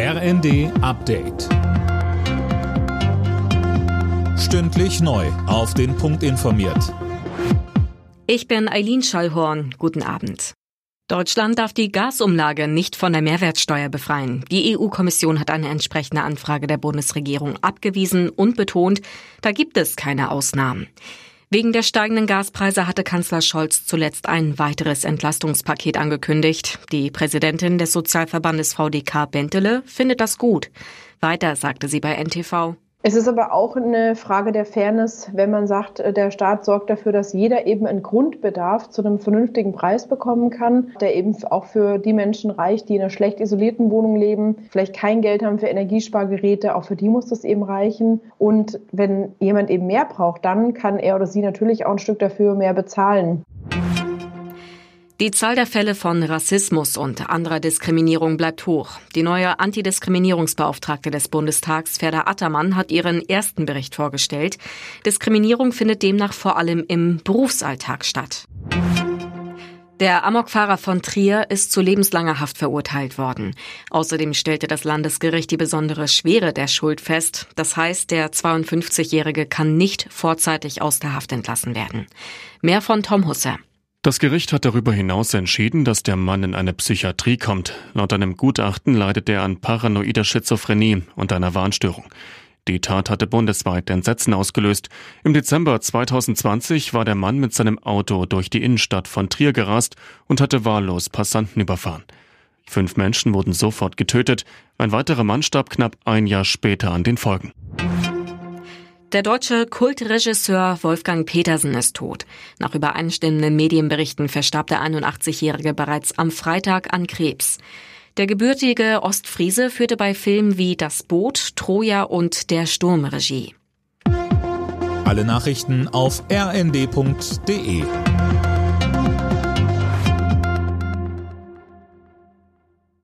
RND Update. Stündlich neu. Auf den Punkt informiert. Ich bin Eileen Schallhorn. Guten Abend. Deutschland darf die Gasumlage nicht von der Mehrwertsteuer befreien. Die EU-Kommission hat eine entsprechende Anfrage der Bundesregierung abgewiesen und betont, da gibt es keine Ausnahmen. Wegen der steigenden Gaspreise hatte Kanzler Scholz zuletzt ein weiteres Entlastungspaket angekündigt. Die Präsidentin des Sozialverbandes VDK Bentele findet das gut. Weiter sagte sie bei NTV. Es ist aber auch eine Frage der Fairness, wenn man sagt, äh, der Staat sorgt dafür, dass jeder eben einen Grundbedarf zu einem vernünftigen Preis bekommen kann, der eben auch für die Menschen reicht, die in einer schlecht isolierten Wohnung leben, vielleicht kein Geld haben für Energiespargeräte, auch für die muss das eben reichen. Und wenn jemand eben mehr braucht, dann kann er oder sie natürlich auch ein Stück dafür mehr bezahlen. Die Zahl der Fälle von Rassismus und anderer Diskriminierung bleibt hoch. Die neue Antidiskriminierungsbeauftragte des Bundestags, Ferda Attermann, hat ihren ersten Bericht vorgestellt. Diskriminierung findet demnach vor allem im Berufsalltag statt. Der Amokfahrer von Trier ist zu lebenslanger Haft verurteilt worden. Außerdem stellte das Landesgericht die besondere Schwere der Schuld fest. Das heißt, der 52-Jährige kann nicht vorzeitig aus der Haft entlassen werden. Mehr von Tom Husser. Das Gericht hat darüber hinaus entschieden, dass der Mann in eine Psychiatrie kommt. Laut einem Gutachten leidet er an paranoider Schizophrenie und einer Warnstörung. Die Tat hatte bundesweit Entsetzen ausgelöst. Im Dezember 2020 war der Mann mit seinem Auto durch die Innenstadt von Trier gerast und hatte wahllos Passanten überfahren. Fünf Menschen wurden sofort getötet, ein weiterer Mann starb knapp ein Jahr später an den Folgen. Der deutsche Kultregisseur Wolfgang Petersen ist tot. Nach übereinstimmenden Medienberichten verstarb der 81-Jährige bereits am Freitag an Krebs. Der gebürtige Ostfriese führte bei Filmen wie Das Boot, Troja und Der Sturm Regie. Alle Nachrichten auf rnd.de